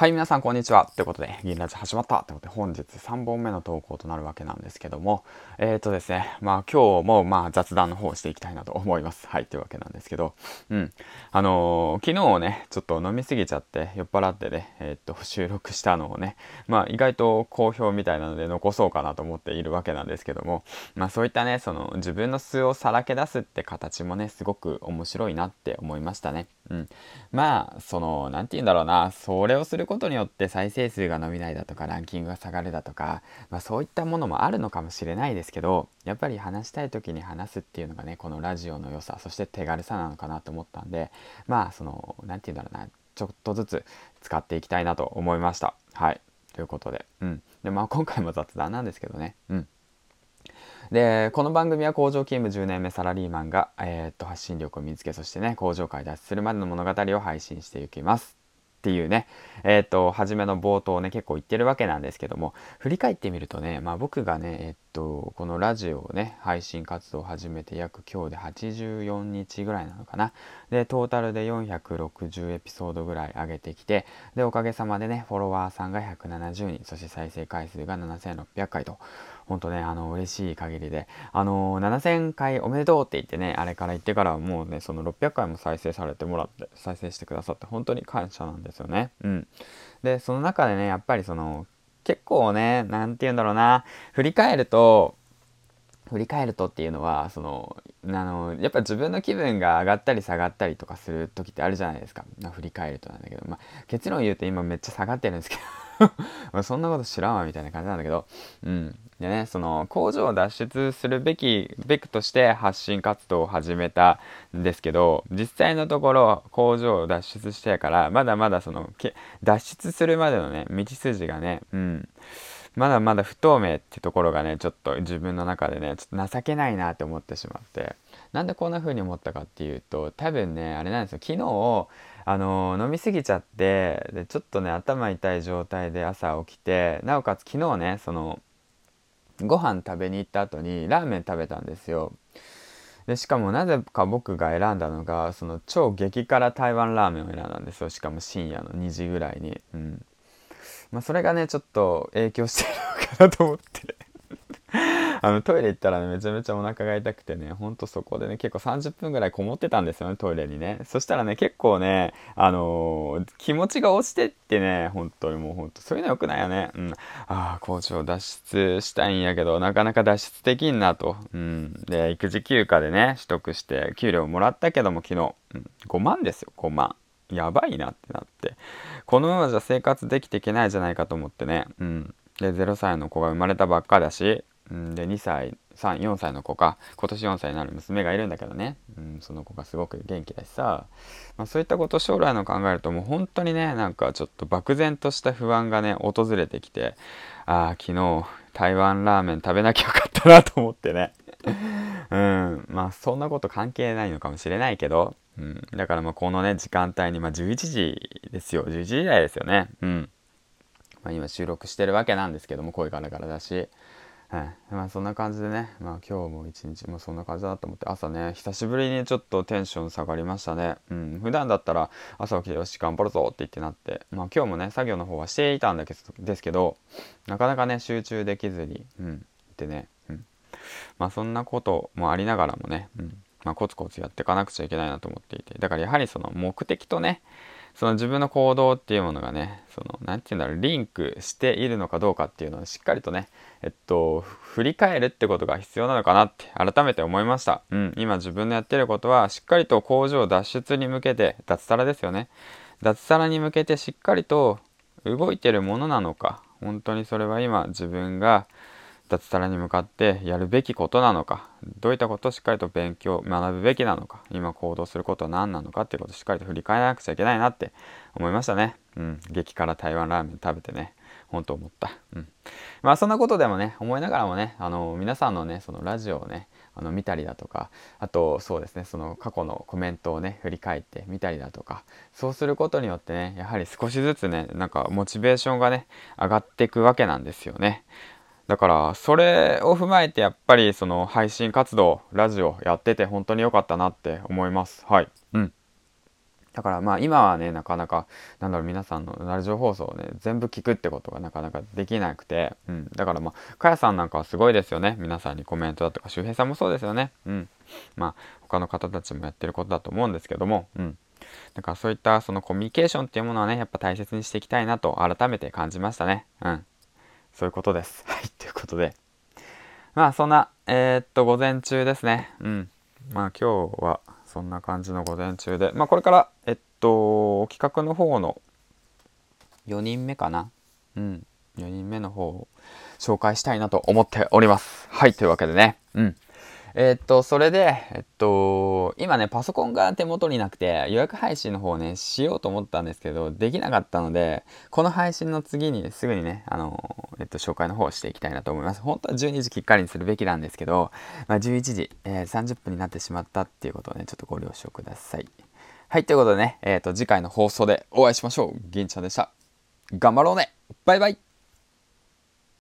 はい、皆さんこんにちは。ということで、銀ラジ始まったということで、本日3本目の投稿となるわけなんですけども、えっ、ー、とですね、まあ今日もまあ雑談の方をしていきたいなと思います。はい、というわけなんですけど、うん。あのー、昨日ね、ちょっと飲みすぎちゃって、酔っ払ってね、えっ、ー、と、収録したのをね、まあ意外と好評みたいなので残そうかなと思っているわけなんですけども、まあそういったね、その自分の素をさらけ出すって形もね、すごく面白いなって思いましたね。うん。まあ、その、なんて言うんだろうな、それをすることによって再生数が伸びないだとかランキングが下がるだとか、まあ、そういったものもあるのかもしれないですけどやっぱり話したい時に話すっていうのがねこのラジオの良さそして手軽さなのかなと思ったんでまあその何て言うんだろうなちょっとずつ使っていきたいなと思いました。はいということで,、うん、でまあ、今回も雑談なんですけどね。うんでこの番組は工場勤務10年目サラリーマンが、えー、っと発信力を見つけそしてね工場界脱出するまでの物語を配信していきます。っていうね、えっ、と、初めの冒頭ね、結構言ってるわけなんですけども、振り返ってみるとね、まあ僕がね、えっ、と、このラジオをね、配信活動を始めて約今日で84日ぐらいなのかな。で、トータルで460エピソードぐらい上げてきて、で、おかげさまでね、フォロワーさんが170人、そして再生回数が7600回と、ほんとね、あの、嬉しい限りで、あの、7000回おめでとうって言ってね、あれから言ってからもうね、その600回も再生されてもらって、再生してくださって、本当に感謝なんですよね。うん。で、その中でね、やっぱりその、結構ね、何て言うんだろうな、振り返ると、振り返るとっていうのはそのあのやっぱ自分の気分が上がったり下がったりとかする時ってあるじゃないですか、振り返るとなんだけど、まあ、結論言うと今めっちゃ下がってるんですけど。まそんなこと知らんわみたいな感じなんだけど、うん。でね、その工場を脱出するべき、べくとして発信活動を始めたんですけど、実際のところ工場を脱出してから、まだまだその、脱出するまでのね、道筋がね、うん。まだまだ不透明ってところがね、ちょっと自分の中でね、ちょっと情けないなって思ってしまって、なんでこんな風に思ったかっていうと、多分ね、あれなんですよ、昨日、あの飲みすぎちゃってでちょっとね頭痛い状態で朝起きてなおかつ昨日ねそのご飯食べに行った後にラーメン食べたんですよ。でしかもなぜか僕が選んだのがその超激辛台湾ラーメンを選んだんですよ。しかも深夜の2時ぐらいに。うん。まあそれがねちょっと影響してるのかなと思って。あのトイレ行ったらねめちゃめちゃお腹が痛くてねほんとそこでね結構30分ぐらいこもってたんですよねトイレにね。そしたらね結構ねあのー、気持ちが落ちてってね本当にもうほんと。そういうのよくないよね。うん。ああ校長脱出したいんやけどなかなか脱出できんなと。うん。で育児休暇でね取得して給料もらったけども昨日、うん、5万ですよ5万やばいなってなって。このままじゃ生活できていけないじゃないかと思ってね。うん。で0歳の子が生まれたばっかだしうん、で2歳34歳の子か。今年4歳になる娘がいるんだけどね、うん、その子がすごく元気だしさ、まあ、そういったこと将来の考えるともう本当にねなんかちょっと漠然とした不安がね訪れてきてああ昨日台湾ラーメン食べなきゃよかったなと思ってね。うんまあそんなこと関係ないのかもしれないけど、うん、だからまあこのね時間帯に、まあ、11時ですよ。11時台ですよね。うん。まあ、今収録してるわけなんですけども声ガラガラだし。はい、まあそんな感じでね、まあ今日も一日もそんな感じだなと思って。朝ね、久しぶりにちょっとテンション下がりましたね。うん、普段だったら朝起きてよし頑張るぞって言ってなって、まあ今日もね、作業の方はしていたんだけどですけど、なかなかね、集中できずに、うん、ってね、うん。まあそんなこともありながらもね、うん、まあコツコツやっていかなくちゃいけないなと思っていて、だからやはりその目的とね、その自分の行動っていうものがね、その、なんて言うんだろう、リンクしているのかどうかっていうのをしっかりとね、えっと、振り返るってことが必要なのかなって改めて思いました。うん、今自分のやってることは、しっかりと工場脱出に向けて、脱サラですよね。脱サラに向けてしっかりと動いてるものなのか、本当にそれは今自分が脱サラに向かってやるべきことなのかどういったことをしっかりと勉強学ぶべきなのか今行動することは何なのかっていうことをしっかりと振り返らなくちゃいけないなって思いましたね。うん。激辛台湾ラーメン食べてね。本当思った。うん。まあそんなことでもね思いながらもねあの皆さんのねそのラジオをねあの見たりだとかあとそうですねその過去のコメントをね振り返ってみたりだとかそうすることによってねやはり少しずつねなんかモチベーションがね上がっていくわけなんですよね。だから、それを踏まえてやっぱりその配信活動、ラジオやってて本当に良かったなって思います。はい。うん。だからまあ今はねなかなかなんだろう皆さんのラジオ放送をね全部聞くってことがなかなかできなくて、うん、だからまあかやさんなんかはすごいですよね。皆さんにコメントだとか周平さんもそうですよね。うん。まあ他の方たちもやってることだと思うんですけども。うん。だからそういったそのコミュニケーションっていうものはねやっぱ大切にしていきたいなと改めて感じましたね。うん。そういうことです。はいことでまあそんなえー、っと午前中ですねうんまあ今日はそんな感じの午前中で、まあ、これから、えっと、企画の方の4人目かな。うん。4人目の方を紹介したいなと思っております。はい、というわけでね。うん。え、っと、それで、えっと、今ね、パソコンが手元になくて、予約配信の方ね、しようと思ったんですけど、できなかったので、この配信の次に、すぐにね、あの、えっと、紹介の方をしていきたいなと思います。本当は12時きっかりにするべきなんですけど、まあ、11時、えー、30分になってしまったっていうことをね、ちょっとご了承ください。はい、ということでね、えっと、次回の放送でお会いしましょう。銀ちゃんでした。頑張ろうねバイバイ